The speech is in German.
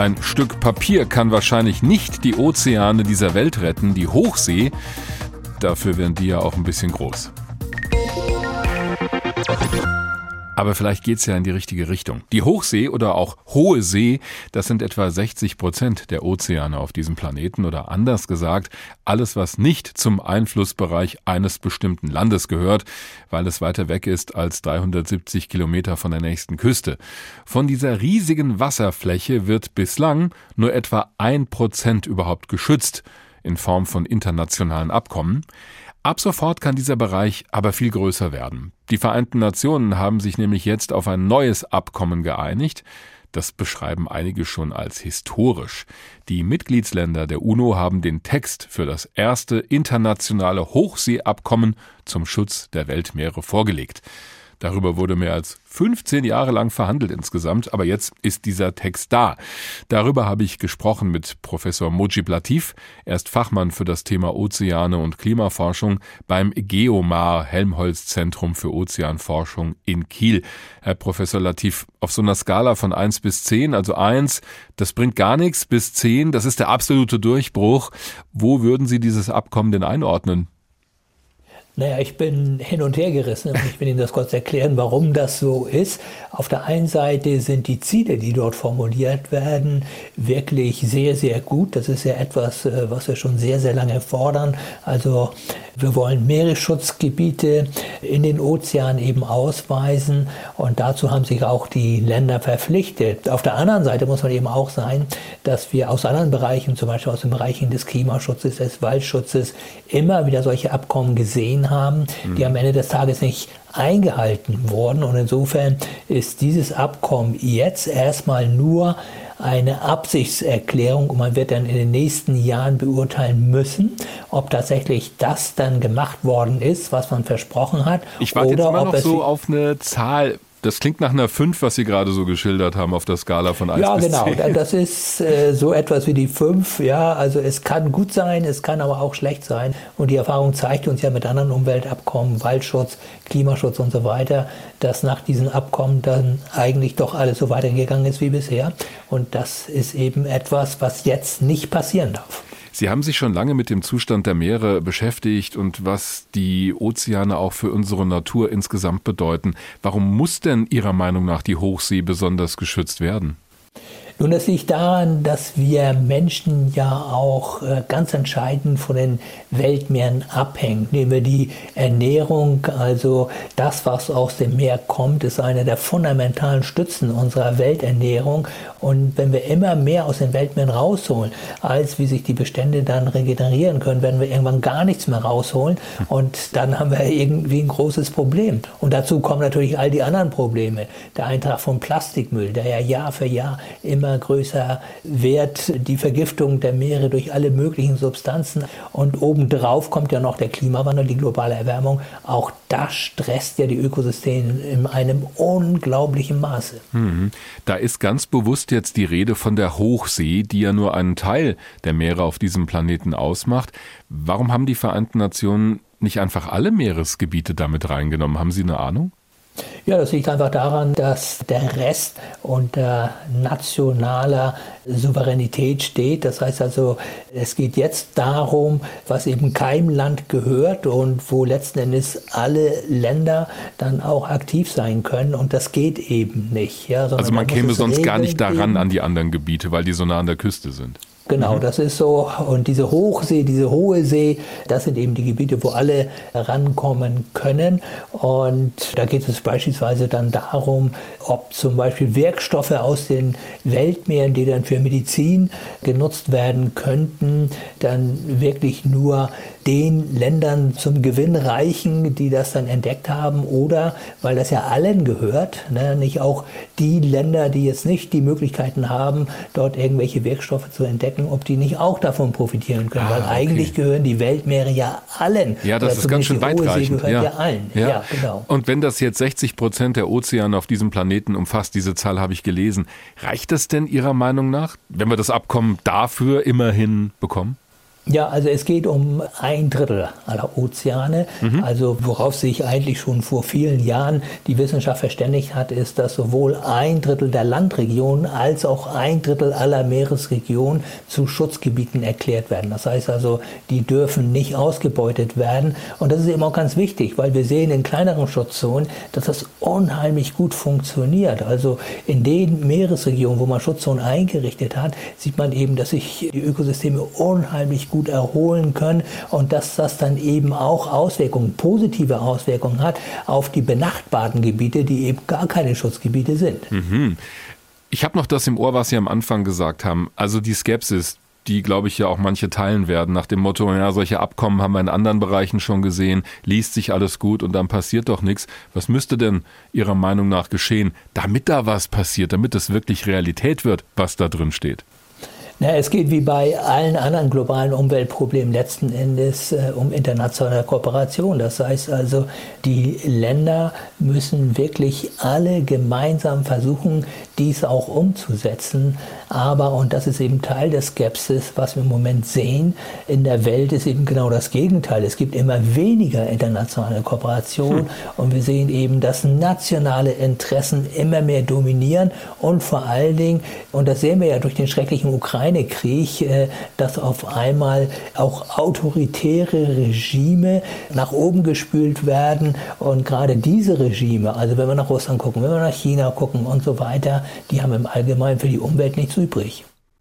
Ein Stück Papier kann wahrscheinlich nicht die Ozeane dieser Welt retten, die Hochsee, dafür wären die ja auch ein bisschen groß. Aber vielleicht geht's ja in die richtige Richtung. Die Hochsee oder auch Hohe See, das sind etwa 60 Prozent der Ozeane auf diesem Planeten oder anders gesagt, alles, was nicht zum Einflussbereich eines bestimmten Landes gehört, weil es weiter weg ist als 370 Kilometer von der nächsten Küste. Von dieser riesigen Wasserfläche wird bislang nur etwa ein Prozent überhaupt geschützt in Form von internationalen Abkommen. Ab sofort kann dieser Bereich aber viel größer werden. Die Vereinten Nationen haben sich nämlich jetzt auf ein neues Abkommen geeinigt. Das beschreiben einige schon als historisch. Die Mitgliedsländer der UNO haben den Text für das erste internationale Hochseeabkommen zum Schutz der Weltmeere vorgelegt. Darüber wurde mehr als 15 Jahre lang verhandelt insgesamt, aber jetzt ist dieser Text da. Darüber habe ich gesprochen mit Professor Mojib Latif. Er ist Fachmann für das Thema Ozeane und Klimaforschung beim Geomar Helmholtz Zentrum für Ozeanforschung in Kiel. Herr Professor Latif, auf so einer Skala von 1 bis 10, also 1, das bringt gar nichts, bis 10, das ist der absolute Durchbruch. Wo würden Sie dieses Abkommen denn einordnen? Naja, ich bin hin und her gerissen und ich will Ihnen das kurz erklären, warum das so ist. Auf der einen Seite sind die Ziele, die dort formuliert werden, wirklich sehr, sehr gut. Das ist ja etwas, äh, was wir schon sehr, sehr lange fordern. Also wir wollen Meeresschutzgebiete in den Ozeanen eben ausweisen und dazu haben sich auch die Länder verpflichtet. Auf der anderen Seite muss man eben auch sein, dass wir aus anderen Bereichen, zum Beispiel aus den Bereichen des Klimaschutzes, des Waldschutzes, immer wieder solche Abkommen gesehen haben, die am Ende des Tages nicht eingehalten wurden. Und insofern ist dieses Abkommen jetzt erstmal nur eine Absichtserklärung und man wird dann in den nächsten Jahren beurteilen müssen, ob tatsächlich das dann gemacht worden ist, was man versprochen hat. Ich warte jetzt immer noch so auf eine Zahl. Das klingt nach einer 5, was Sie gerade so geschildert haben auf der Skala von 1 ja, bis 10. Ja, genau. Das ist äh, so etwas wie die 5. Ja, also es kann gut sein, es kann aber auch schlecht sein. Und die Erfahrung zeigt uns ja mit anderen Umweltabkommen, Waldschutz, Klimaschutz und so weiter, dass nach diesen Abkommen dann eigentlich doch alles so weitergegangen ist wie bisher. Und das ist eben etwas, was jetzt nicht passieren darf. Sie haben sich schon lange mit dem Zustand der Meere beschäftigt und was die Ozeane auch für unsere Natur insgesamt bedeuten. Warum muss denn Ihrer Meinung nach die Hochsee besonders geschützt werden? Nun, das liegt daran, dass wir Menschen ja auch äh, ganz entscheidend von den Weltmeeren abhängen. Nehmen wir die Ernährung, also das, was aus dem Meer kommt, ist eine der fundamentalen Stützen unserer Welternährung. Und wenn wir immer mehr aus den Weltmeeren rausholen, als wie sich die Bestände dann regenerieren können, werden wir irgendwann gar nichts mehr rausholen. Und dann haben wir irgendwie ein großes Problem. Und dazu kommen natürlich all die anderen Probleme. Der Eintrag von Plastikmüll, der ja Jahr für Jahr immer immer größer wird, die Vergiftung der Meere durch alle möglichen Substanzen. Und obendrauf kommt ja noch der Klimawandel, die globale Erwärmung. Auch das stresst ja die Ökosysteme in einem unglaublichen Maße. Mhm. Da ist ganz bewusst jetzt die Rede von der Hochsee, die ja nur einen Teil der Meere auf diesem Planeten ausmacht. Warum haben die Vereinten Nationen nicht einfach alle Meeresgebiete damit reingenommen? Haben Sie eine Ahnung? Ja, das liegt einfach daran, dass der Rest unter nationaler Souveränität steht. Das heißt also, es geht jetzt darum, was eben keinem Land gehört und wo letzten Endes alle Länder dann auch aktiv sein können. Und das geht eben nicht. Ja, also man käme sonst gar nicht daran an die anderen Gebiete, weil die so nah an der Küste sind. Genau, mhm. das ist so. Und diese Hochsee, diese hohe See, das sind eben die Gebiete, wo alle rankommen können. Und da geht es beispielsweise dann darum, ob zum Beispiel Wirkstoffe aus den Weltmeeren, die dann für Medizin genutzt werden könnten, dann wirklich nur den Ländern zum Gewinn reichen, die das dann entdeckt haben, oder weil das ja allen gehört, ne, nicht auch die Länder, die jetzt nicht die Möglichkeiten haben, dort irgendwelche Wirkstoffe zu entdecken, ob die nicht auch davon profitieren können, ah, weil okay. eigentlich gehören die Weltmeere ja allen. Ja, das ist ganz schön weitreichend. Ja. ja. allen. Ja. ja, genau. Und wenn das jetzt 60 Prozent der Ozeane auf diesem Planeten umfasst, diese Zahl habe ich gelesen, reicht das denn Ihrer Meinung nach, wenn wir das Abkommen dafür immerhin bekommen? Ja, also es geht um ein Drittel aller Ozeane. Mhm. Also worauf sich eigentlich schon vor vielen Jahren die Wissenschaft verständigt hat, ist, dass sowohl ein Drittel der Landregionen als auch ein Drittel aller Meeresregionen zu Schutzgebieten erklärt werden. Das heißt also, die dürfen nicht ausgebeutet werden. Und das ist eben auch ganz wichtig, weil wir sehen in kleineren Schutzzonen, dass das unheimlich gut funktioniert. Also in den Meeresregionen, wo man Schutzzonen eingerichtet hat, sieht man eben, dass sich die Ökosysteme unheimlich gut gut erholen können und dass das dann eben auch Auswirkungen, positive Auswirkungen hat auf die benachbarten Gebiete, die eben gar keine Schutzgebiete sind. Mhm. Ich habe noch das im Ohr, was Sie am Anfang gesagt haben. Also die Skepsis, die, glaube ich, ja auch manche teilen werden, nach dem Motto, ja, solche Abkommen haben wir in anderen Bereichen schon gesehen, liest sich alles gut und dann passiert doch nichts. Was müsste denn Ihrer Meinung nach geschehen, damit da was passiert, damit es wirklich Realität wird, was da drin steht? Na, es geht wie bei allen anderen globalen Umweltproblemen letzten Endes äh, um internationale Kooperation. Das heißt also, die Länder müssen wirklich alle gemeinsam versuchen, dies auch umzusetzen. Aber, und das ist eben Teil der Skepsis, was wir im Moment sehen, in der Welt ist eben genau das Gegenteil. Es gibt immer weniger internationale Kooperation hm. und wir sehen eben, dass nationale Interessen immer mehr dominieren und vor allen Dingen, und das sehen wir ja durch den schrecklichen Ukraine-Krieg, äh, dass auf einmal auch autoritäre Regime nach oben gespült werden und gerade diese Regime, also wenn wir nach Russland gucken, wenn wir nach China gucken und so weiter, die haben im Allgemeinen für die Umwelt nichts übrig.